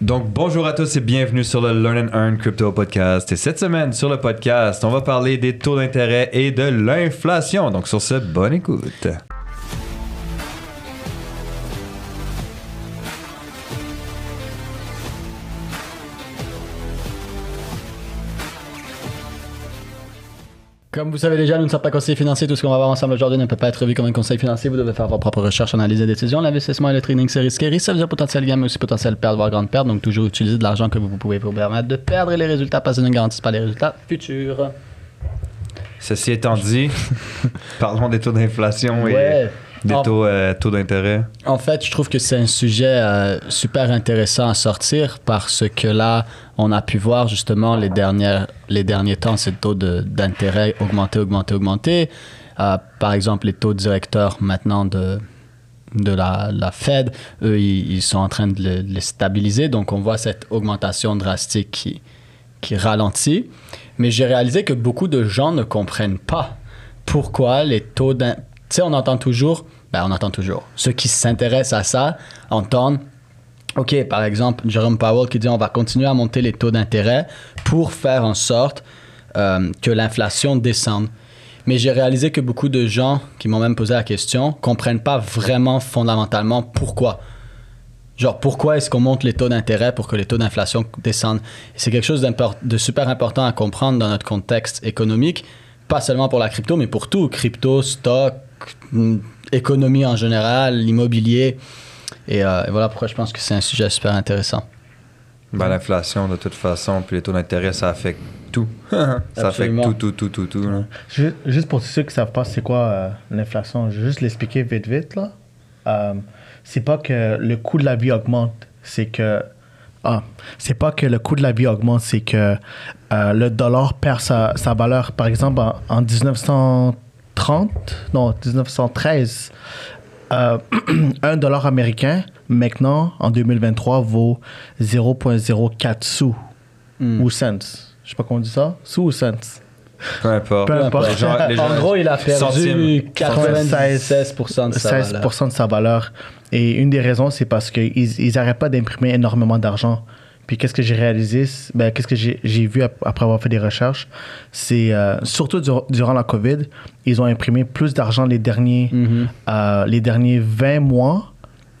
Donc, bonjour à tous et bienvenue sur le Learn and Earn Crypto Podcast. Et cette semaine, sur le podcast, on va parler des taux d'intérêt et de l'inflation. Donc, sur ce, bonne écoute. Comme vous savez déjà, nous ne sommes pas conseillers financiers. Tout ce qu'on va voir ensemble aujourd'hui ne peut pas être vu comme un conseil financier. Vous devez faire vos propres recherches, analyser des décisions. L'investissement et le trading, c'est risqué. Risque, ça veut dire potentiel gain, mais aussi potentiel perte, voire grande perte. Donc, toujours utiliser de l'argent que vous pouvez vous permettre de perdre. Et les résultats passés ne garantissent pas les résultats futurs. Ceci étant dit, parlons des taux d'inflation et Ouais. Des taux, euh, taux d'intérêt? En fait, je trouve que c'est un sujet euh, super intéressant à sortir parce que là, on a pu voir justement les, dernières, les derniers temps, ces taux d'intérêt augmenter, augmenter, augmenter. Euh, par exemple, les taux directeurs maintenant de, de la, la Fed, eux, ils, ils sont en train de le- les stabiliser. Donc, on voit cette augmentation drastique qui, qui ralentit. Mais j'ai réalisé que beaucoup de gens ne comprennent pas pourquoi les taux d'intérêt... Tu sais, on entend toujours, ben on entend toujours, ceux qui s'intéressent à ça entendent, OK, par exemple, Jerome Powell qui dit on va continuer à monter les taux d'intérêt pour faire en sorte euh, que l'inflation descende. Mais j'ai réalisé que beaucoup de gens qui m'ont même posé la question comprennent pas vraiment fondamentalement pourquoi. Genre, pourquoi est-ce qu'on monte les taux d'intérêt pour que les taux d'inflation descendent? C'est quelque chose de super important à comprendre dans notre contexte économique, pas seulement pour la crypto, mais pour tout, crypto, stock, économie en général, l'immobilier. Et, euh, et voilà pourquoi je pense que c'est un sujet super intéressant. Ben, l'inflation, de toute façon, puis les taux d'intérêt, ça affecte tout. ça Absolument. affecte tout, tout, tout, tout, tout. là. Juste pour ceux qui savent pas c'est quoi euh, l'inflation, je vais juste l'expliquer vite vite là. Euh, c'est pas que le coût de la vie augmente, c'est que ah, c'est pas que le coût de la vie augmente, c'est que euh, le dollar perd sa, sa valeur. Par exemple, en, en 1930, non 1913, euh, un dollar américain maintenant en 2023 vaut 0.04 sous Hmm. ou cents. Je sais pas comment on dit ça, sous ou cents? Peu importe. Peu importe. Les gens- les gens- en gros, il a perdu Centimes. 96% de sa valeur. 16% de sa valeur. Et une des raisons, c'est parce qu'ils ils arrêtent pas d'imprimer énormément d'argent. Puis qu'est-ce que j'ai réalisé, ben, qu'est-ce que j'ai vu ap- après avoir fait des recherches, c'est euh, surtout dur- durant la COVID, ils ont imprimé plus d'argent les derniers, Mhm. euh, les derniers 20 mois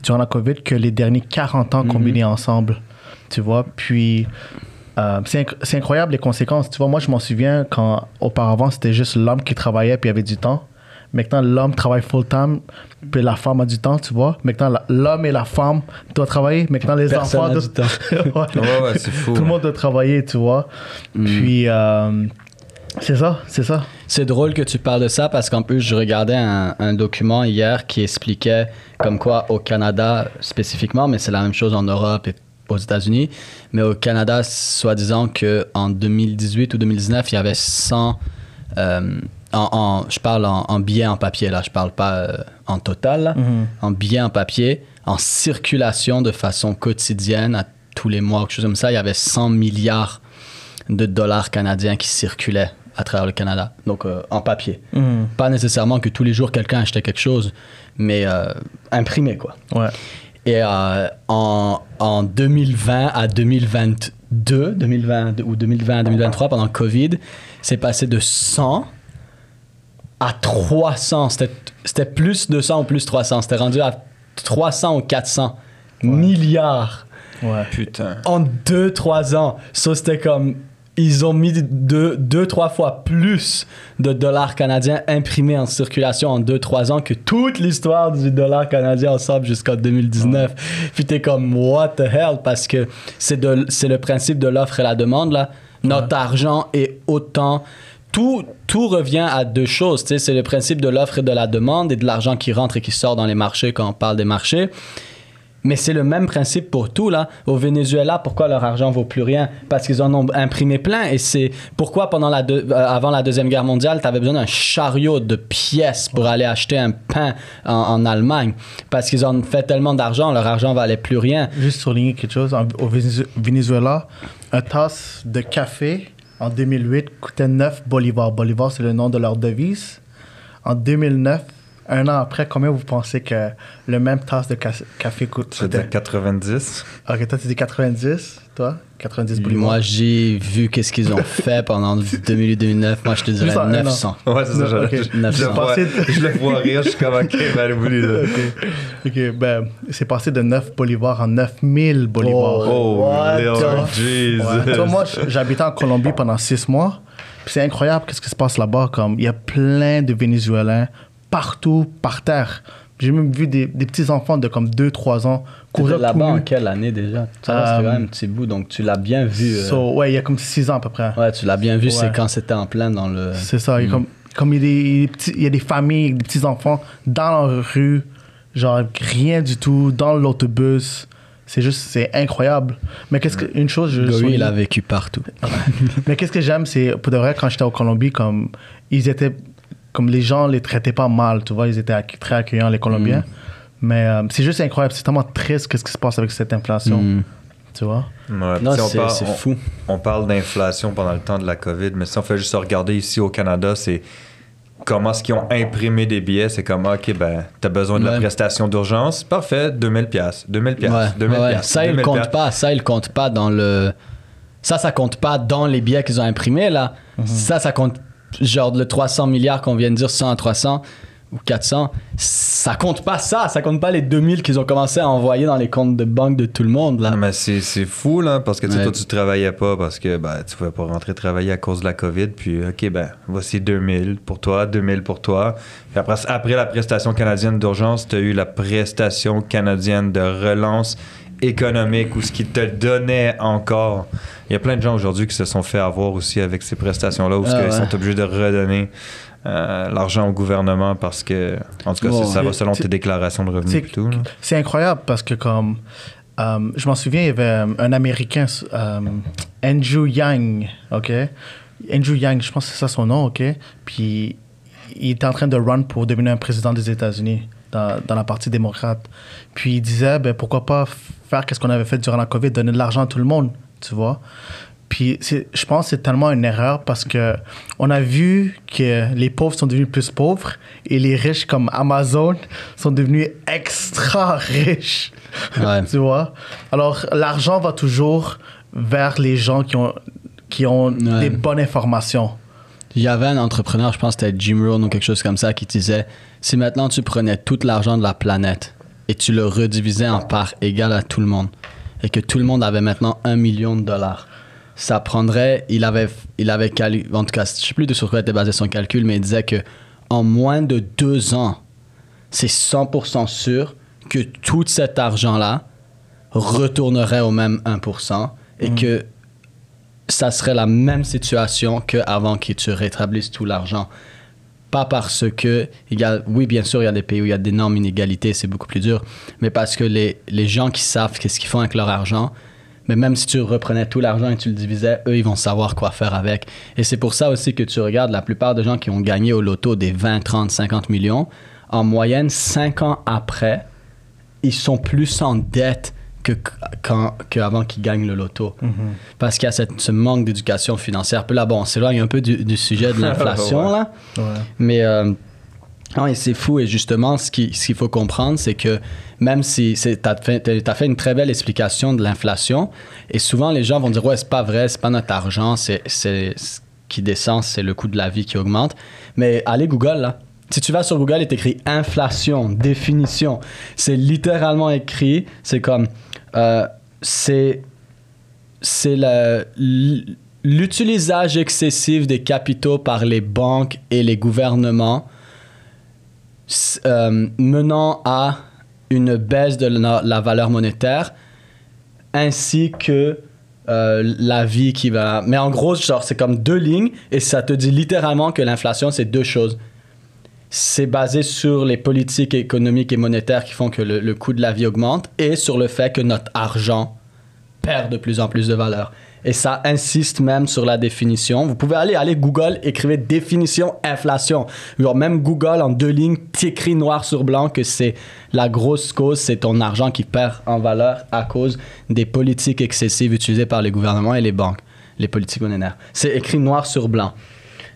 durant la COVID que les derniers 40 ans combinés ensemble. Tu vois, puis euh, c'est inc- c'est incroyable les conséquences. Tu vois, moi, je m'en souviens quand auparavant, c'était juste l'homme qui travaillait puis il avait du temps. Maintenant, l'homme travaille full-time, puis la femme a du temps, tu vois. Maintenant, l'homme et la femme doivent travailler. Maintenant, les Personne enfants doivent... du temps. Ouais. Ouais, ouais, c'est fou. Tout le monde doit travailler, tu vois. Puis, euh, c'est ça, c'est ça. C'est drôle que tu parles de ça parce qu'en plus, je regardais un, un document hier qui expliquait comme quoi au Canada spécifiquement, mais c'est la même chose en Europe et aux États-Unis, mais au Canada, soi-disant qu'en 2018 ou 2019, il y avait 100... euh, en, en- je parle en, en billets en papier, là, je parle pas euh, en total, là. en billets en papier, en circulation de façon quotidienne à tous les mois, quelque chose comme ça, il y avait 100 milliards de dollars canadiens qui circulaient à travers le Canada, donc euh, en papier. Pas nécessairement que tous les jours quelqu'un achetait quelque chose, mais euh, imprimé quoi. Ouais. Et en, en 2020 à 2022, 2020 ou 2020 à 2023, pendant le COVID, c'est passé de 100 à 300. C'était plus 200 ou plus 300. C'était rendu à 300 ou 400 milliards Ouais. Putain. en 2-3 ans. Ça, c'était comme. Ils ont mis 2-3 deux, deux, trois fois plus de dollars canadiens imprimés en circulation en 2-3 ans que toute l'histoire du dollar canadien ensemble jusqu'en 2019. Puis t'es comme, what the hell? Parce que c'est le principe de l'offre et la demande, là. Notre argent est autant. Tout, tout revient à deux choses. C'est le principe de l'offre et de la demande et de l'argent qui rentre et qui sort dans les marchés quand on parle des marchés. Mais c'est le même principe pour tout, là. Au Venezuela, pourquoi leur argent vaut plus rien? Parce qu'ils en ont imprimé plein. Et c'est pourquoi, pendant la euh, avant la Deuxième Guerre mondiale, tu avais besoin d'un chariot de pièces pour aller acheter un pain en, Allemagne. Parce qu'ils ont fait tellement d'argent, leur argent valait plus rien. Juste souligner quelque chose. Au Venezuela, un tasse de café en 2008 coûtait 9 bolivars. Bolivar, c'est le nom de leur devise. En 2009, un an après, combien vous pensez que le même tasse de ca- café coûte? Dire 90. Ok, toi, tu dis 90, toi? 90 bolivars. Moi, j'ai vu qu'est-ce qu'ils ont fait pendant 2008-2009. Moi, je te en dirais un an. 900. Ouais, c'est ça. Je, Ok. je- je le 900. vois, Passé- je le vois rire. Je suis comme, ok, ben. Ok, ok, ben, c'est passé de 9 bolivars à 9000 bolivars. Oh, the- Jesus. Ouais. Tu vois, moi, j'habitais en Colombie pendant 6 mois. Puis c'est incroyable qu'est-ce qui se passe là-bas. Comme il y a plein de Vénézuéliens partout, par terre. J'ai même vu des, des petits enfants de comme 2-3 ans courir tout là-bas en quelle année déjà? Ça Euh, c'est quand même un petit bout, donc tu l'as bien vu. euh, So, ouais, il y a comme 6 ans à peu près. Ouais, tu l'as bien vu, c'est quand c'était en plein dans le. C'est ça. il y a Comme, comme il, y a des, il y a des petits- il y a des familles, des petits enfants dans la rue, genre rien du tout, dans l'autobus. C'est juste, c'est incroyable. Mais qu'est-ce que, une chose, je Gory, il a vécu partout. Mais qu'est-ce que j'aime, c'est pour de vrai, quand j'étais au Colombie, comme ils étaient, comme les gens les traitaient pas mal, tu vois, ils étaient très accueillants, les Colombiens. Mais euh, c'est juste incroyable, c'est tellement triste qu'est-ce qui se passe avec cette inflation, Mm. tu vois. Ouais, Non, c'est fou. On parle d'inflation pendant le temps de la COVID, mais si on fait juste regarder ici au Canada, c'est comment est-ce qu'ils ont imprimé des billets. C'est comme, OK, ben, t'as besoin de la prestation d'urgence. Parfait, 2000 pièces 2000 pièces Ouais, 2000 ouais, Ça, il 2000 compte piastres. pas. Ça, il compte pas dans le. Ça, ça compte pas dans les billets qu'ils ont imprimés, là. Mhm. Ça, ça compte. Genre, le 300 milliards qu'on vient de dire, 100 à 300 ou 400. Ça compte pas ça. Ça compte pas les 2000 qu'ils ont commencé à envoyer dans les comptes de banque de tout le monde, là. Mais c'est, c'est fou, là, parce que Ouais. toi, tu travaillais pas parce que ben, tu pouvais pas rentrer travailler à cause de la COVID. Puis, OK, ben, voici 2000 pour toi, 2000 pour toi. Puis après, après la prestation canadienne d'urgence, tu as eu la prestation canadienne de relance économique ou ce qui te donnait encore. Il y a plein de gens aujourd'hui qui se sont fait avoir aussi avec ces prestations-là où Ah, ils ouais. sont obligés de redonner euh, l'argent au gouvernement parce que, en tout cas, Bon, ça va selon tes déclarations de revenus et tout. C'est incroyable parce que comme euh, je m'en souviens, il y avait euh, un Américain, euh, Andrew Yang, ok? Andrew Yang, je pense que c'est ça son nom, ok? Puis il était en train de run pour devenir un président des États-Unis dans, dans la partie démocrate. Puis il disait, ben pourquoi pas faire qu'est-ce qu'on avait fait durant la COVID, donner de l'argent à tout le monde, tu vois. Puis je pense que c'est tellement une erreur parce que on a vu que les pauvres sont devenus plus pauvres et les riches comme Amazon sont devenus extra riches. Ouais. tu vois? Alors l'argent va toujours vers les gens qui ont, qui ont Ouais. des bonnes informations. Il y avait un entrepreneur, je pense que c'était Jim Rohn ou quelque chose comme ça, qui disait si maintenant tu prenais tout l'argent de la planète et tu le redivisais en parts égales à tout le monde et que tout le monde avait maintenant un million de dollars, ça prendrait. Il avait, il avait en tout cas, je sais plus de sur quoi était basé son calcul, mais il disait que en moins de deux ans, c'est 100% sûr que tout cet argent-là retournerait au même 1% et que ça serait la même situation qu'avant que tu rétablisses tout l'argent. Pas parce que, il y a, oui, bien sûr, il y a des pays où il y a d'énormes inégalités, c'est beaucoup plus dur, mais parce que les, les gens qui savent qu'est-ce qu'ils font avec leur argent, mais même si tu reprenais tout l'argent et tu le divisais, eux, ils vont savoir quoi faire avec. Et c'est pour ça aussi que tu regardes la plupart des gens qui ont gagné au loto des 20, 30, 50 millions, en moyenne, 5 ans après, ils sont plus en dette que quand, qu'avant qu'ils gagnent le loto. Parce qu'il y a cette- ce manque d'éducation financière. Puis là, bon, on s'éloigne un peu du, du sujet de l'inflation, Ouais. là. Ouais. Mais euh, non, et c'est fou. Et justement, ce qui- ce qu'il faut comprendre, c'est que même si tu as fait, t'as fait une très belle explication de l'inflation, et souvent les gens vont dire Ouais, c'est pas vrai, c'est pas notre argent, c'est c'est- ce qui descend, c'est le coût de la vie qui augmente. Mais allez Google, là. Si tu vas sur Google et t'écris inflation, définition, c'est littéralement écrit, c'est comme. Euh, c'est c'est la- l- l'utilisage excessif des capitaux par les banques et les gouvernements euh, menant à une baisse de la, la valeur monétaire ainsi que euh, la vie qui va... Mais en gros, genre, c'est comme deux lignes et ça te dit littéralement que l'inflation, c'est deux choses. C'est basé sur les politiques économiques et monétaires qui font que le, coût de la vie augmente et sur le fait que notre argent perd de plus en plus de valeur. Et ça insiste même sur la définition. Vous pouvez aller, aller Google, écrivez définition inflation. Genre même Google en deux lignes t'écrit noir sur blanc que c'est la grosse cause, c'est ton argent qui perd en valeur à cause des politiques excessives utilisées par les gouvernements et les banques, les politiques monétaires. C'est écrit noir sur blanc.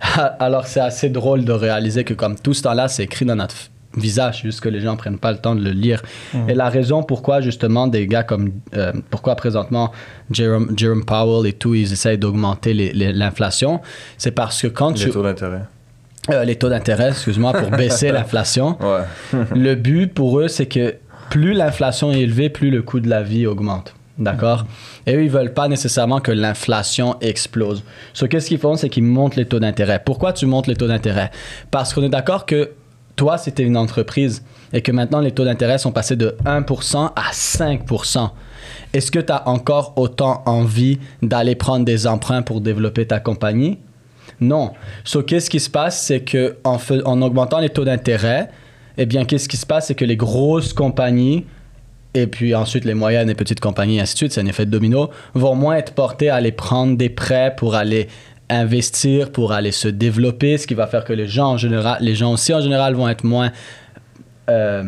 Alors c'est assez drôle de réaliser que comme tout ce temps-là, c'est écrit dans notre visage, juste que les gens prennent pas le temps de le lire. Et la raison pourquoi justement des gars comme euh, pourquoi présentement Jerome, Jerome Powell et tout, ils essayent d'augmenter l'inflation, c'est parce que quand Les tu taux d'intérêt. euh, les taux d'intérêt, excuse-moi, pour baisser l'inflation, Ouais. le but pour eux, c'est que plus l'inflation est élevée, plus le coût de la vie augmente. D'accord? Et eux, ils veulent pas nécessairement que l'inflation explose. So, qu'est-ce qu'ils font? C'est qu'ils montent les taux d'intérêt. Pourquoi tu montes les taux d'intérêt? Parce qu'on est d'accord que toi, c'était une entreprise et que maintenant, les taux d'intérêt sont passés de 1% à 5%. Est-ce que tu as encore autant envie d'aller prendre des emprunts pour développer ta compagnie? Non. So, qu'est-ce qui se passe, c'est que en, fais- en augmentant les taux d'intérêt, eh bien, qu'est-ce qui se passe, c'est que les grosses compagnies et puis ensuite les moyennes et petites compagnies, ainsi de suite, c'est un effet domino, vont moins être portées à aller prendre des prêts pour aller investir, pour aller se développer, ce qui va faire que les gens en général, les gens aussi en général vont être moins euh,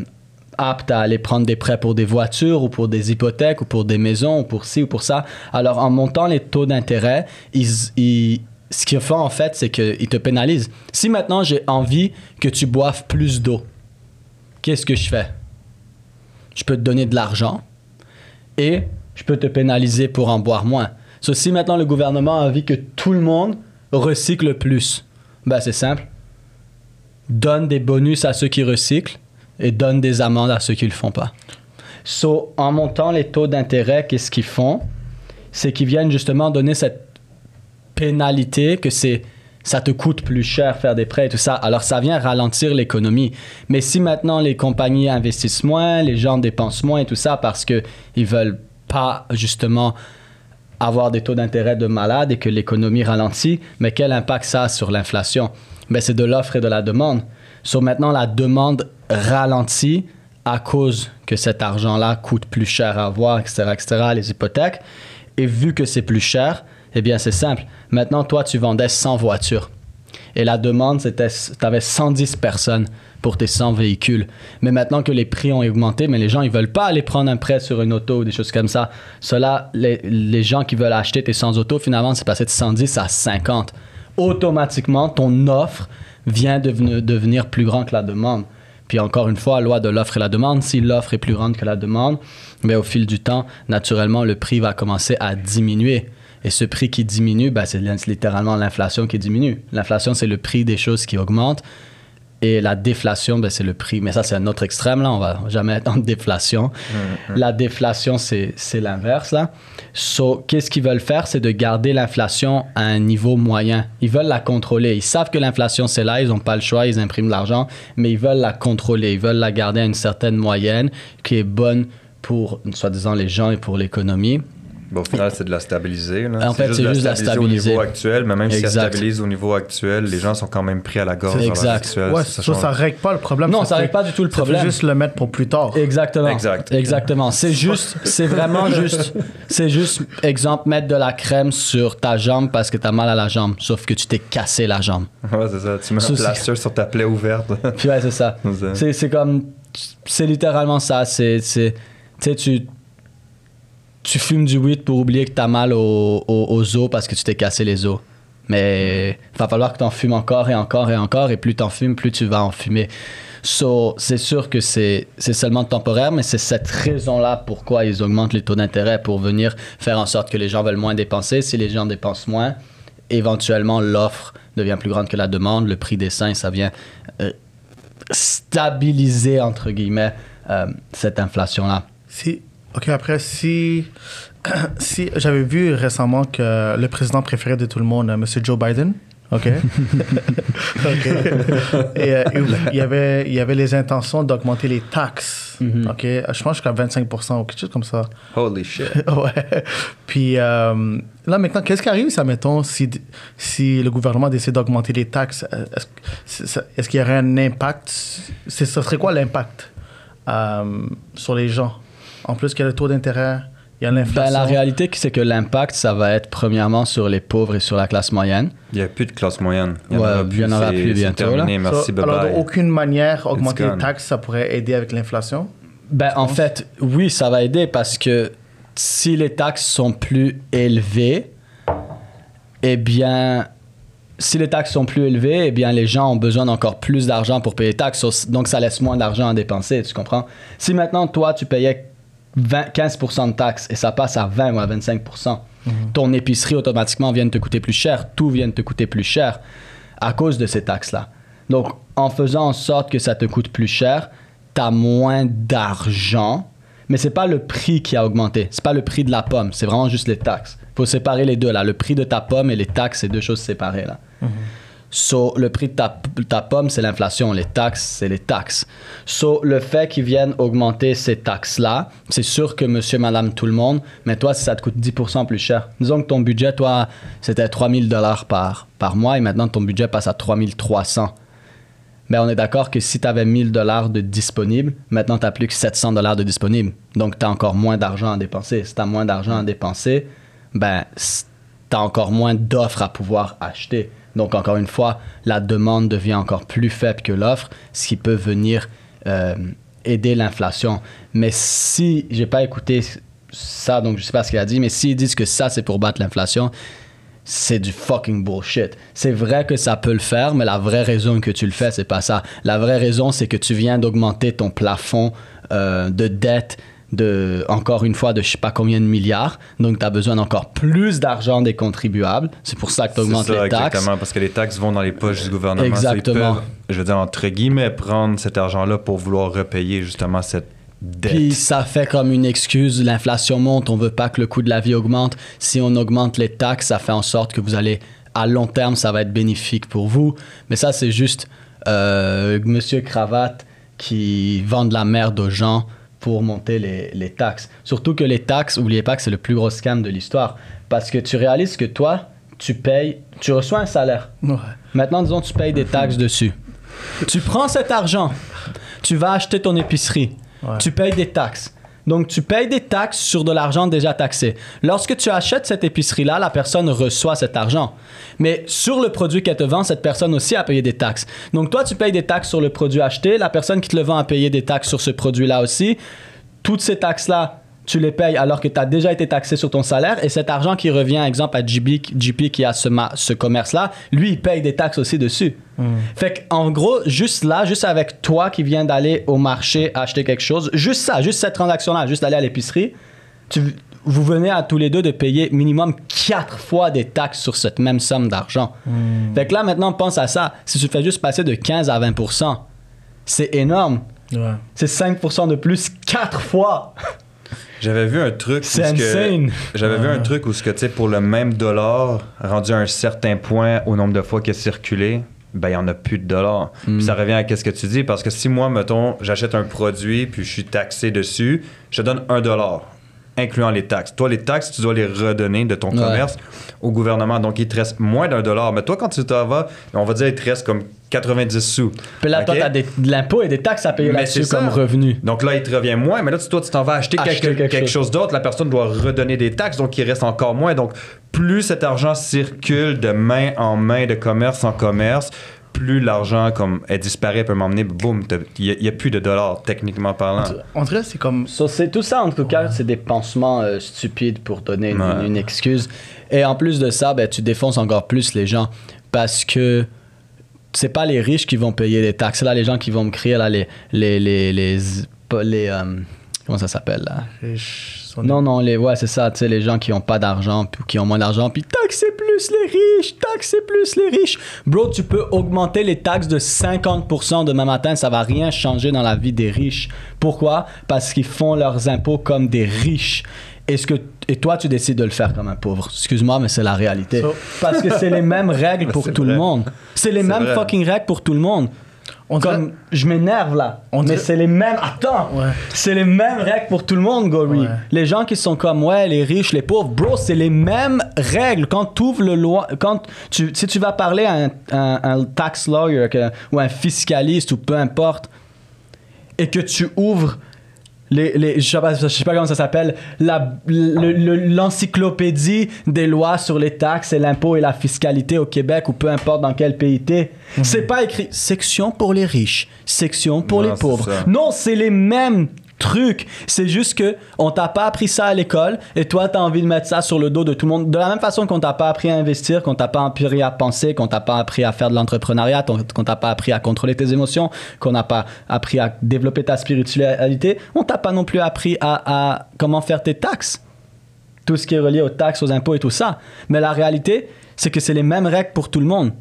aptes à aller prendre des prêts pour des voitures ou pour des hypothèques ou pour des maisons ou pour ci ou pour ça. Alors en montant les taux d'intérêt, ils, ils- ce qu'ils font en fait, c'est qu'ils te pénalisent. Si maintenant j'ai envie que tu boives plus d'eau, qu'est-ce que je fais? Je peux te donner de l'argent et je peux te pénaliser pour en boire moins. Si maintenant le gouvernement a envie que tout le monde recycle plus, ben c'est simple. Donne des bonus à ceux qui recyclent et donne des amendes à ceux qui ne le font pas. So, en montant les taux d'intérêt, qu'est-ce qu'ils font? C'est qu'ils viennent justement donner cette pénalité que c'est ça te coûte plus cher faire des prêts et tout ça. Alors ça vient ralentir l'économie. Mais si maintenant les compagnies investissent moins, les gens dépensent moins et tout ça parce que ils veulent pas justement avoir des taux d'intérêt de malade et que l'économie ralentit, mais quel impact ça a sur l'inflation? Ben, C'est de l'offre et de la demande. Sur maintenant, la demande ralentit à cause que cet argent-là coûte plus cher à avoir, etc., etc., les hypothèques. Et vu que c'est plus cher, eh bien, c'est simple. Maintenant, toi, tu vendais 100 voitures. Et la demande, c'était, tu avais 110 personnes pour tes 100 véhicules. Mais maintenant que les prix ont augmenté, mais les gens, ils veulent pas aller prendre un prêt sur une auto ou des choses comme ça. Cela, les, gens qui veulent acheter tes 100 autos, finalement, c'est passé de 110 à 50. Automatiquement, ton offre vient de devenir- plus grand que la demande. Puis encore une fois, loi de l'offre et la demande, si l'offre est plus grande que la demande, mais au fil du temps, naturellement, le prix va commencer à diminuer. Et ce prix qui diminue, ben, c'est littéralement l'inflation qui diminue. L'inflation, c'est le prix des choses qui augmentent. Et la déflation, ben, c'est le prix. Mais ça, c'est un autre extrême, là. On va jamais être en déflation. La déflation, c'est c'est l'inverse, là. So, qu'est-ce qu'ils veulent faire? C'est de garder l'inflation à un niveau moyen. Ils veulent la contrôler. Ils savent que l'inflation, c'est là. Ils n'ont pas le choix. Ils impriment de l'argent. Mais ils veulent la contrôler. Ils veulent la garder à une certaine moyenne qui est bonne pour, soi-disant, les gens et pour l'économie. Bon, au final, c'est de la stabiliser. Là. En fait, c'est juste de la stabiliser stabiliser. au niveau actuel, mais même si Exact. elle stabilise au niveau actuel, les gens sont quand même pris à la gorge. C'est exact. actuel, Ouais, ça ça règle pas le problème. Non, ça fait- règle pas du tout le problème. juste le mettre pour plus tard. Exactement. Exact. Exactement. C'est juste, c'est vraiment juste, c'est juste, exemple, mettre de la crème sur ta jambe parce que t'as mal à la jambe, sauf que tu t'es cassé la jambe. Ouais, c'est ça. Tu mets un c'est- plaster sur ta plaie ouverte. Puis ouais, c'est ça. C'est. C'est, c'est comme, c'est littéralement ça. C'est, c'est, tu sais, tu, tu fumes du weed pour oublier que t'as mal aux, aux, os parce que tu t'es cassé les os. Mais il va falloir que t'en fumes encore et encore et encore, et plus t'en fumes, plus tu vas en fumer. C'est sûr que c'est, seulement temporaire, mais c'est cette raison-là pourquoi ils augmentent les taux d'intérêt pour venir faire en sorte que les gens veulent moins dépenser. Si les gens dépensent moins, éventuellement l'offre devient plus grande que la demande, le prix des seins, ça vient euh, stabiliser, entre guillemets, euh, cette inflation-là. Ok, après, si, si j'avais vu récemment que le président préféré de tout le monde, euh, M. Joe Biden, ok, ok, et euh, il, y avait, il y avait les intentions d'augmenter les taxes, Mhm. ok, je pense jusqu'à 25% ou quelque chose comme ça. Holy shit. ouais. Puis euh, là maintenant, qu'est-ce qui arrive, ça mettons, si, si le gouvernement décide d'augmenter les taxes euh, Est-ce qu'il y aurait un impact? C'est, Ce serait quoi l'impact euh, sur les gens? En plus qu'il y a le taux d'intérêt, il y a Ben, l'inflation. la réalité, c'est que l'impact, ça va être premièrement sur les pauvres et sur la classe moyenne. Il n'y a plus de classe moyenne. Il y en Ouais, aura en plus bientôt, terminé. là. Merci, So, bye alors, d'aucune manière, augmenter les taxes, ça pourrait aider avec l'inflation? Ben, en fait, oui, ça va aider parce que si les taxes sont plus élevées, eh bien, si les taxes sont plus élevées, eh bien les gens ont besoin d'encore plus d'argent pour payer les taxes, donc ça laisse moins d'argent à dépenser, tu comprends? Si maintenant toi tu payais 20, 15% de taxes et ça passe à 20 ou à 25%, ton épicerie automatiquement vient de te coûter plus cher, tout vient de te coûter plus cher à cause de ces taxes-là. Donc en faisant en sorte que ça te coûte plus cher, tu as moins d'argent, mais c'est pas le prix qui a augmenté, c'est pas le prix de la pomme, c'est vraiment juste les taxes. faut séparer les deux là, le prix de ta pomme et les taxes, c'est deux choses séparées là. So, le prix de ta, pomme, c'est l'inflation. Les taxes, c'est les taxes. So, le fait qu'ils viennent augmenter ces taxes-là, c'est sûr que monsieur, madame, tout le monde, mais toi, si ça te coûte 10% plus cher. Disons que ton budget, toi, c'était 3000 dollars par, par mois et maintenant ton budget passe à 3300. Mais on est d'accord que si tu avais 1000 dollars de disponible, maintenant tu n'as plus que 700 dollars de disponible. Donc tu as encore moins d'argent à dépenser. Si tu as moins d'argent à dépenser, ben tu as encore moins d'offres à pouvoir acheter. Donc encore une fois, la demande devient encore plus faible que l'offre, ce qui peut venir euh, aider l'inflation. Mais si, j'ai pas écouté ça, donc je sais pas ce qu'il a dit, mais s'ils disent que ça c'est pour battre l'inflation, c'est du fucking bullshit. C'est vrai que ça peut le faire, mais la vraie raison que tu le fais, c'est pas ça. La vraie raison, c'est que tu viens d'augmenter ton plafond euh, de dette de, encore une fois, de je sais pas combien de milliards. Donc, tu as besoin d'encore plus d'argent des contribuables. C'est pour ça que tu augmentes les taxes. Exactement, parce que les taxes vont dans les poches du gouvernement. Exactement. peuvent, je veux dire, entre guillemets, prendre cet argent-là pour vouloir repayer justement cette dette. Puis ça fait comme une excuse, l'inflation monte, on veut pas que le coût de la vie augmente. Si on augmente les taxes, ça fait en sorte que vous allez, à long terme, ça va être bénéfique pour vous. Mais ça, c'est juste euh, Monsieur Cravate qui vend de la merde aux gens pour monter les, les taxes. Surtout que les taxes, oubliez pas que c'est le plus gros scam de l'histoire. Parce que tu réalises que toi, tu payes, tu reçois un salaire. Ouais. Maintenant, disons, tu payes des taxes dessus. Tu prends cet argent, tu vas acheter ton épicerie, Ouais. tu payes des taxes. Donc, tu payes des taxes sur de l'argent déjà taxé. Lorsque tu achètes cette épicerie-là, la personne reçoit cet argent. Mais sur le produit qu'elle te vend, cette personne aussi a payé des taxes. Donc, toi, tu payes des taxes sur le produit acheté. La personne qui te le vend a payé des taxes sur ce produit-là aussi. Toutes ces taxes-là, tu les payes alors que tu as déjà été taxé sur ton salaire. Et cet argent qui revient, exemple, à JP, JP qui a ce, ce commerce-là, lui, il paye des taxes aussi dessus. Fait qu'en gros, juste là, juste avec toi qui viens d'aller au marché acheter quelque chose, juste ça, juste cette transaction-là, juste d'aller à l'épicerie, vous venez à tous les deux de payer minimum quatre fois des taxes sur cette même somme d'argent. Fait que là, maintenant, pense à ça. Si tu fais juste passer de 15 à 20% c'est énorme. Ouais. C'est 5% de plus quatre fois. J'avais vu un truc. C'est insane. J'avais vu un truc où ce que tu sais pour le même dollar rendu à un certain point au nombre de fois qu'il a circulé, ben il y en a plus de dollars. Hmm. Puis ça revient à qu'est-ce que tu dis parce que si moi mettons j'achète un produit puis je suis taxé dessus, je te donne un dollar incluant les taxes. Toi les taxes tu dois les redonner de ton Ouais. commerce au gouvernement donc il te reste moins d'un dollar. Mais toi quand tu t'en vas, on va dire il te reste comme 90 sous. Puis là, toi, Ok? t'as des- de l'impôt et des taxes à payer là-dessus comme revenu. Donc là, il te revient moins, mais là, tu- toi, tu t'en vas acheter, Acheter quelque, quelque quelque chose. chose, d'autre. La personne doit redonner des taxes, donc il reste encore moins. Donc, plus cet argent circule de main en main, de commerce en commerce, plus l'argent comme elle disparaît, peut m'emmener, boum, il n'y a, plus de dollars, techniquement parlant. On dirait que c'est comme. So, c'est tout ça, en tout cas, c'est des pansements euh, stupides pour donner une, Ouais. une excuse. Et en plus de ça, ben, tu défonces encore plus les gens parce que c'est pas les riches qui vont payer les taxes. C'est là les gens qui vont me crier, là, les. les, les, les, euh, comment ça s'appelle, là? riches sont- Non, non, les, ouais, c'est ça, tu sais, les gens qui ont pas d'argent, puis qui ont moins d'argent, puis taxer plus les riches, taxer plus les riches. Bro, tu peux augmenter les taxes de 50% demain matin, ça va rien changer dans la vie des riches. Pourquoi? Parce qu'ils font leurs impôts comme des riches. Est-ce que, et toi, tu décides de le faire comme un pauvre? Excuse-moi, mais c'est la réalité. So- Parce que c'est les mêmes règles pour tout le monde. C'est les mêmes vrai. fucking règles pour tout le monde. On dirait- Comme, je m'énerve là. On mais dirait- c'est les mêmes. Attends! Ouais. C'est les mêmes règles pour tout le monde, Gory. Ouais. Les gens qui sont comme, ouais, les riches, les pauvres, bro, c'est les mêmes règles. Quand tu ouvres le loi, quand tu, si tu vas parler à un, un- un tax lawyer que- ou un fiscaliste ou peu importe, et que tu ouvres les, les, je, sais pas, je sais pas comment ça s'appelle, le- l'encyclopédie des lois sur les taxes et l'impôt et la fiscalité au Québec ou peu importe dans quel pays t'es. C'est pas écrit section pour les riches, section pour Non, les pauvres. Non, c'est les mêmes truc. C'est juste que on t'a pas appris ça à l'école et toi, tu as envie de mettre ça sur le dos de tout le monde. De la même façon qu'on t'a pas appris à investir, qu'on t'a pas appris à penser, qu'on t'a pas appris à faire de l'entrepreneuriat, qu'on t'a pas appris à contrôler tes émotions, qu'on n'a pas appris à développer ta spiritualité, on t'a pas non plus appris à, à comment faire tes taxes. Tout ce qui est relié aux taxes, aux impôts et tout ça. Mais la réalité, c'est que c'est les mêmes règles pour tout le monde.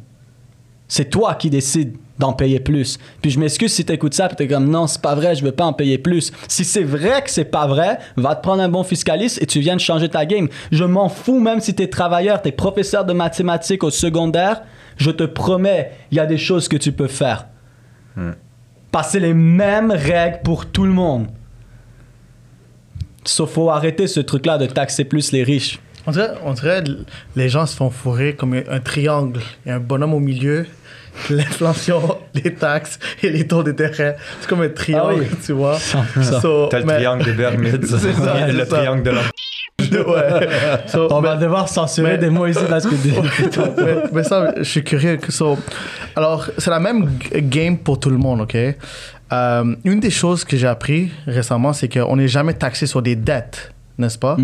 C'est toi qui décides d'en payer plus. Puis je m'excuse si t'écoutes ça, puis t'es comme non, c'est pas vrai, je veux pas en payer plus. Si c'est vrai que c'est pas vrai, va te prendre un bon fiscaliste et tu viens de changer ta game. Je m'en fous même si t'es travailleur, t'es professeur de mathématiques au secondaire, je te promets, il y a des choses que tu peux faire. Passer les mêmes règles pour tout le monde. Sauf faut arrêter ce truc-là de taxer plus les riches. On dirait, on dirait les gens se font fourrer comme un triangle. Il y a un bonhomme au milieu, l'inflation, les taxes et les taux d'intérêt. C'est comme un triangle, Ah oui. tu vois. 100%. So, T'as le mais- triangle des Bermudes. C'est ça, le triangle de la. ouais. So, On mais- va devoir censurer mais- des mots ici parce que des... mais, mais ça, je suis curieux. so, alors, c'est la même game pour tout le monde, OK? Euh, une des choses que j'ai appris récemment, c'est qu'on n'est jamais taxé sur des dettes, n'est-ce pas?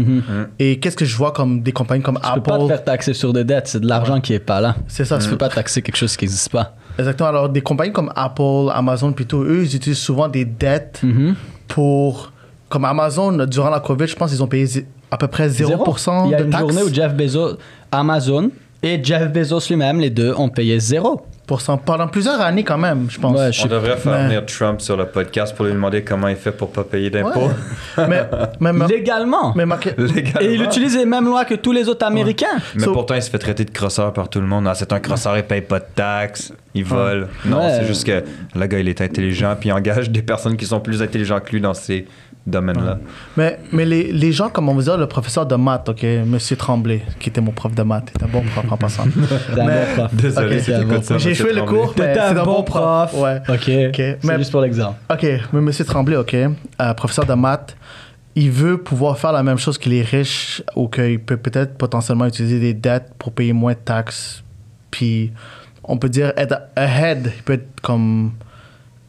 Et qu'est-ce que je vois comme des compagnies comme Mhm. Tu peux pas te Apple? faire taxer sur des dettes, c'est de l'argent qui est pas là. C'est ça, Tu c'est peux pas taxer quelque chose qui n'existe pas. Exactement. Alors, des compagnies comme Apple, Amazon, plutôt, eux, ils utilisent souvent des dettes Mhm. pour. Comme Amazon, durant la COVID, je pense qu'ils ont payé à peu près 0%, Il y a de une taxes. journée où Jeff Bezos, Amazon et Jeff Bezos lui-même, les deux, ont payé zéro. Pour pendant plusieurs années, quand même, je pense. Ouais, je On devrait faire Mais- venir Trump sur le podcast pour lui demander comment il fait pour pas payer d'impôts. Ouais. mais, mais, mais, Légalement. mais ma- Légalement. Et il utilise les mêmes lois que tous les autres Américains. Mais So- pourtant, il se fait traiter de crosseur par tout le monde. Ah, c'est un crosseur, il paye pas de taxes, il vole. Non, Ouais. c'est juste que le gars, il est intelligent, puis il engage des personnes qui sont plus intelligentes que lui dans ces domaines-là. Mais, mais les, les gens, comme on vous dit, le professeur de maths, OK, Monsieur Tremblay, qui était mon prof de maths, était un bon prof en passant. Mais- prof. Désolé Ok, si c'est un t'écoutes bon ça. J'ai joué le Tremblay? cours, mais c'est un bon prof. Ouais. Ok. Ok, C'est juste pour l'exemple. OK, mais Monsieur Tremblay, OK, euh, professeur de maths, il veut pouvoir faire la même chose que les riches ou qu'il peut peut-être potentiellement utiliser des dettes pour payer moins de taxes. Puis, on peut dire être ahead. Il peut être comme...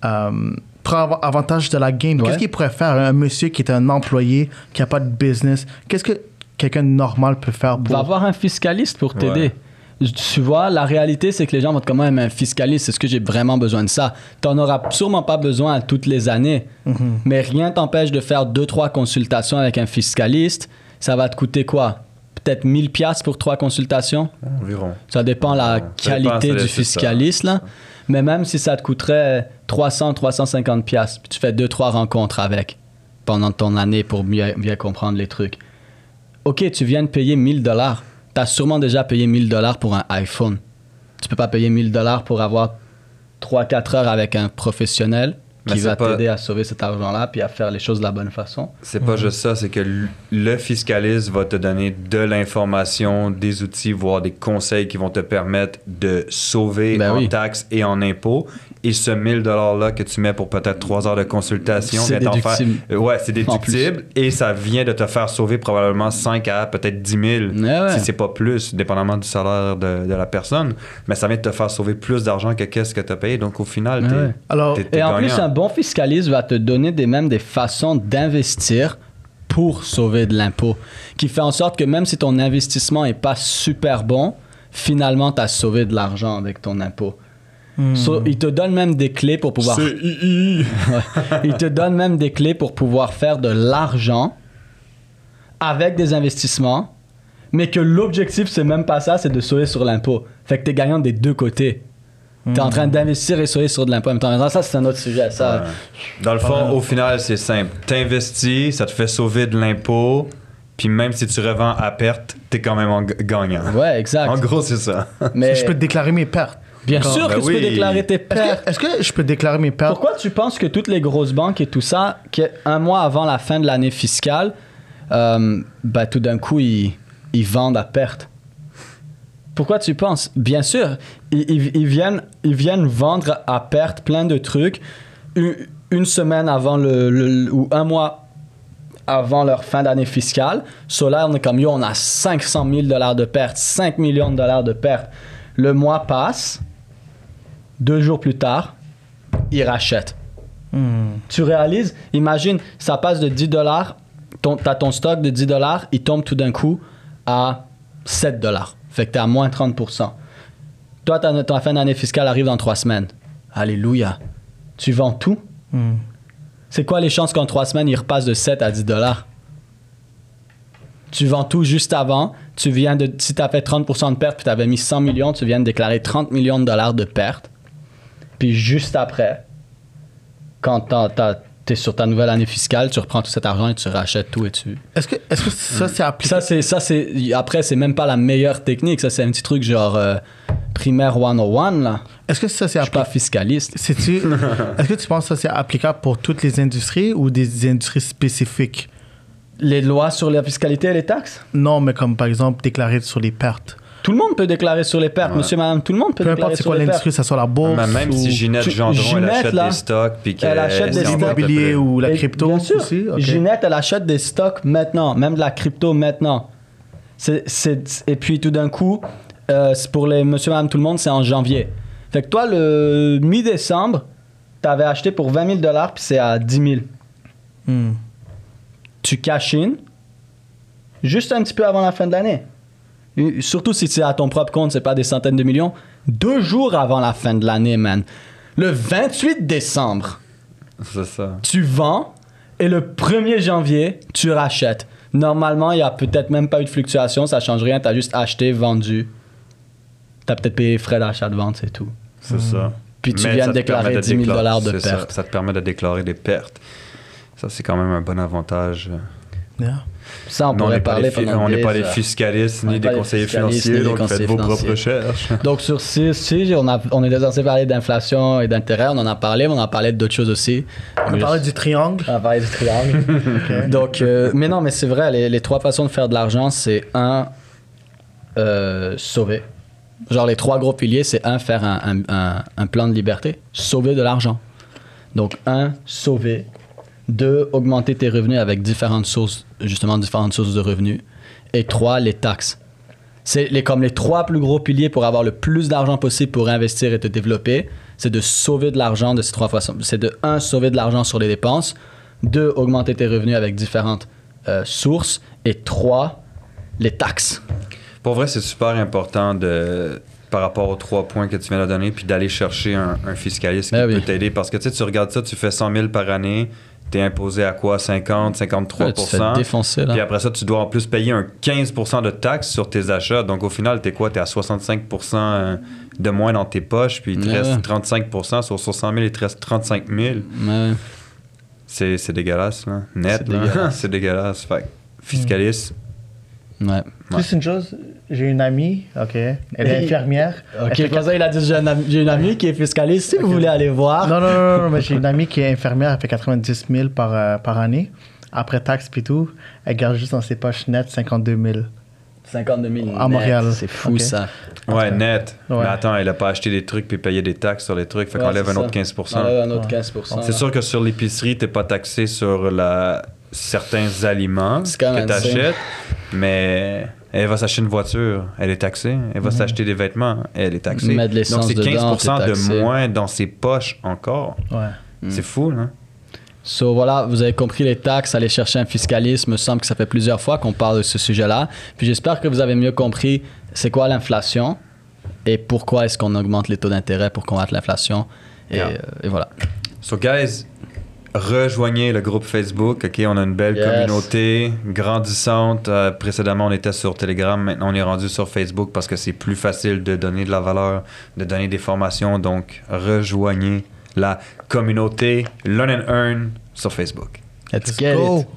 Euh, prendre avantage de la game. Ouais. Qu'est-ce qu'il pourrait faire un monsieur qui est un employé, qui n'a pas de business? Qu'est-ce que quelqu'un de normal peut faire pour... Va avoir un fiscaliste pour t'aider. Tu vois, la réalité, c'est que les gens vont te comment même un fiscaliste, est-ce que j'ai vraiment besoin de ça? Tu n'en auras sûrement pas besoin à toutes les années. Mais rien t'empêche de faire deux, trois consultations avec un fiscaliste. Ça va te coûter quoi? Peut-être 1000 pièces pour trois consultations? Environ. Ça dépend la ça qualité du fiscaliste, là. Mais même si ça te coûterait 300, 350 pièces, tu fais deux, trois rencontres avec pendant ton année pour bien comprendre les trucs. OK, tu viens de payer 1000 dollars. Tu as sûrement déjà payé 1000 dollars pour un iPhone. Tu peux pas payer 1000 dollars pour avoir 3-4 heures avec un professionnel qui c'est va pas- t'aider à sauver cet argent-là puis à faire les choses de la bonne façon. C'est pas juste ça, c'est que le fiscaliste va te donner de l'information, des outils, voire des conseils qui vont te permettre de sauver Ben en oui. taxes et en impôts. Et ce 1000 $-là que tu mets pour peut-être 3 heures de consultation, C'est vient t'en faire- déductible. Euh, Ouais, c'est déductible. Et ça vient de te faire sauver probablement 5 à peut-être 10 000, Ouais, ouais. si c'est pas plus, dépendamment du salaire de, de la personne. Mais ça vient de te faire sauver plus d'argent que qu'est-ce que tu as payé. Donc au final, t'es- Ouais. Alors, t'es- t'es Et en plus, un bon fiscaliste va te donner des, même des façons d'investir pour sauver de l'impôt, qui fait en sorte que même si ton investissement n'est pas super bon, finalement, tu as sauvé de l'argent avec ton impôt. So, il te donne même des clés pour pouvoir... Il te donne même des clés pour pouvoir faire de l'argent avec des investissements, mais que l'objectif, c'est même pas ça, c'est de sauver sur l'impôt. Fait que tu es gagnant des deux côtés. Tu es en train d'investir et sauver sur de l'impôt en même temps. Ça, c'est un autre sujet. Ça, Ouais. Dans le fond, au final, c'est simple. T'investis, ça te fait sauver de l'impôt, puis même si tu revends à perte, t'es quand même en gagnant. Ouais, exact. En gros, c'est ça. Mais je peux déclarer mes pertes. Bien sûr Ben que tu oui. peux déclarer tes Est-ce pertes. que, est-ce que je peux déclarer mes pertes? Pourquoi tu penses que toutes les grosses banques et tout ça, qu'un mois avant la fin de l'année fiscale, euh, bah, tout d'un coup, ils, ils vendent à perte? Pourquoi tu penses? Bien sûr, ils, ils- ils viennent, ils viennent vendre à perte plein de trucs une, une semaine avant le, le- ou un mois avant leur fin d'année fiscale. Solaire, on est comme yo, on a 500 000 dollars de pertes, 5 millions de dollars de pertes. Le mois passe, deux jours plus tard, ils rachètent. Hmm. Tu réalises, imagine, ça passe de 10 dollars, tu as ton stock de 10 dollars, il tombe tout d'un coup à 7 dollars. Fait que tu es à moins 30%. Toi, ta, ta fin d'année fiscale arrive dans 3 semaines. Alléluia. Tu vends tout? Hmm. C'est quoi les chances qu'en 3 semaines, il repasse de 7 à 10 dollars? Tu vends tout juste avant. Tu viens de, si tu as fait 30% de perte puis tu avais mis 100 millions, tu viens de déclarer 30 millions de dollars de perte. Puis juste après, quand tu es sur ta nouvelle année fiscale, tu reprends tout cet argent et tu rachètes tout et tu. Est-ce que, est-ce que ça, c'est appliqué? Ça, c'est, ça, c'est, après, c'est même pas la meilleure technique. Ça, c'est un petit truc genre euh, primaire 101, là. Est-ce que ça, c'est Je suis pas fiscaliste. Est-ce que tu penses que ça, c'est applicable pour toutes les industries ou des industries spécifiques? Les lois sur la fiscalité et les taxes? Non, mais comme par exemple déclarer sur les pertes. Tout le monde peut déclarer sur les pertes, Ouais. monsieur, madame, tout le monde peut Peu déclarer importe c'est sur quoi les pertes. l'industrie, ça soit la bourse Mais même ou si Ginette Gendron, elle Ginette, achète là, des stocks, puis qu'elle elle achète des peu l'immobilier ou la crypto bien sûr, aussi. Ginette, elle achète des stocks maintenant, même de la crypto maintenant. C'est, c'est- et puis tout d'un coup, euh, c'est pour les monsieur, madame, tout le monde, c'est en janvier. Fait que toi, le mi-décembre, t'avais acheté pour 20 000 dollars, puis c'est à 10 000. Hmm. Tu cash in juste un petit peu avant la fin de l'année. Surtout si c'est à ton propre compte, c'est pas des centaines de millions. Deux jours avant la fin de l'année, man. Le 28 décembre, C'est ça. tu vends et le 1er janvier, tu rachètes. Normalement, il y a peut-être même pas eu de fluctuation, ça change rien, tu as juste acheté, vendu. Tu as peut-être payé les frais d'achat de vente, c'est tout. C'est ça. Puis tu Mais viens de déclarer 10 000 déclarer- dollars de c'est ça. perte. Ça, te permet de déclarer des pertes. Ça, c'est quand même un bon avantage. Ça, on pas parler des on n'est pas des fiscalistes ni des conseillers financiers, donc faites vos propres recherches. Donc sur si, si on, a, on est censé parler d'inflation et d'intérêt, on en a parlé, mais on a parlé d'autres choses aussi. On parlait du triangle. On a parlé du triangle. Donc, euh, mais non, mais c'est vrai, les, les trois façons de faire de l'argent, c'est un, euh, sauver. Genre, les trois gros piliers, c'est un, faire un, un- un- un plan de liberté, sauver de l'argent. Donc, un, sauver. Deux, augmenter tes revenus avec différentes sources, justement, différentes sources de revenus. Et trois, les taxes. C'est les, comme les trois plus gros piliers pour avoir le plus d'argent possible pour investir et te développer. C'est de sauver de l'argent de ces trois façons. C'est de, un, sauver de l'argent sur les dépenses. Deux, augmenter tes revenus avec différentes euh, sources. Et trois, les taxes. Pour vrai, c'est super important de par rapport aux trois points que tu viens de donner, puis d'aller chercher un, un fiscaliste qui Ben peut oui. t'aider. Parce que tu sais, tu regardes ça, tu fais 100 000 par année, tu es imposé à quoi? 50, 53 Ouais, tu te fais défoncer, là. Puis après ça, tu dois en plus payer un 15 de taxes sur tes achats. Donc au final, tu es quoi Tu es à 65 euh, de moins dans tes poches, puis il te Ouais. reste 35 sur 100 000, il te reste 35 000. Ouais. C'est c'est dégueulasse, là. Net, C'est là. dégueulasse. c'est dégueulasse. Fait que fiscaliste, Ouais. Juste une chose, j'ai une amie, ok, elle est infirmière. Ok, Elle fait comme ça, il a dit j'ai une amie qui est fiscaliste. Si vous voulez aller voir. Non, non, non, non, mais j'ai une amie qui est infirmière, elle fait 90 000 par, euh, par année. Après taxes puis tout, elle garde juste dans ses poches nettes 52 000. 52 000 À net, Montréal. C'est fou, ça. Ouais, net. Ouais. Mais attends, il a pas acheté des trucs puis payé des taxes sur les trucs. Fait Ouais, qu'on enlève c'est un ça. autre 15 On enlève un autre Ouais. 15 C'est sûr que sur l'épicerie, t'es pas taxé sur la... certains aliments que même tu insane. achètes, mais elle va s'acheter une voiture, elle est taxée. Elle va s'acheter des vêtements, elle est taxée. De l'essence Donc c'est dedans, 15 t'es taxé. de moins dans ses poches encore. Ouais. C'est fou, là. So voilà, vous avez compris les taxes, aller chercher un fiscaliste. Me semble que ça fait plusieurs fois qu'on parle de ce sujet-là. Puis j'espère que vous avez mieux compris c'est quoi l'inflation et pourquoi est-ce qu'on augmente les taux d'intérêt pour combattre l'inflation. Et, Yeah. euh, et voilà. So, guys, rejoignez le groupe Facebook. OK, on a une belle Yes. communauté grandissante. Euh, précédemment, on était sur Telegram. Maintenant, on est rendu sur Facebook parce que c'est plus facile de donner de la valeur, de donner des formations. Donc, rejoignez la communauté Learn and Earn sur Facebook. Let's Let's get go. it.